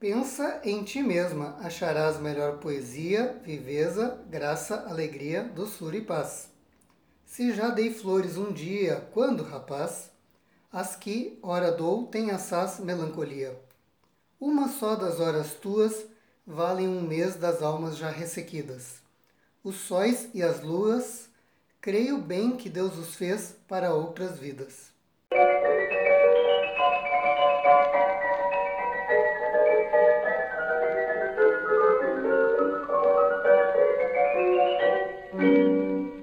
Pensa em ti mesma acharás melhor poesia, viveza, graça, alegria, doçura e paz. Se já dei flores um dia, quando, rapaz? As que, ora dou, tem assaz melancolia. Uma só das horas tuas valem um mês das almas já ressequidas. Os sóis e as luas, creio bem que Deus os fez para outras vidas.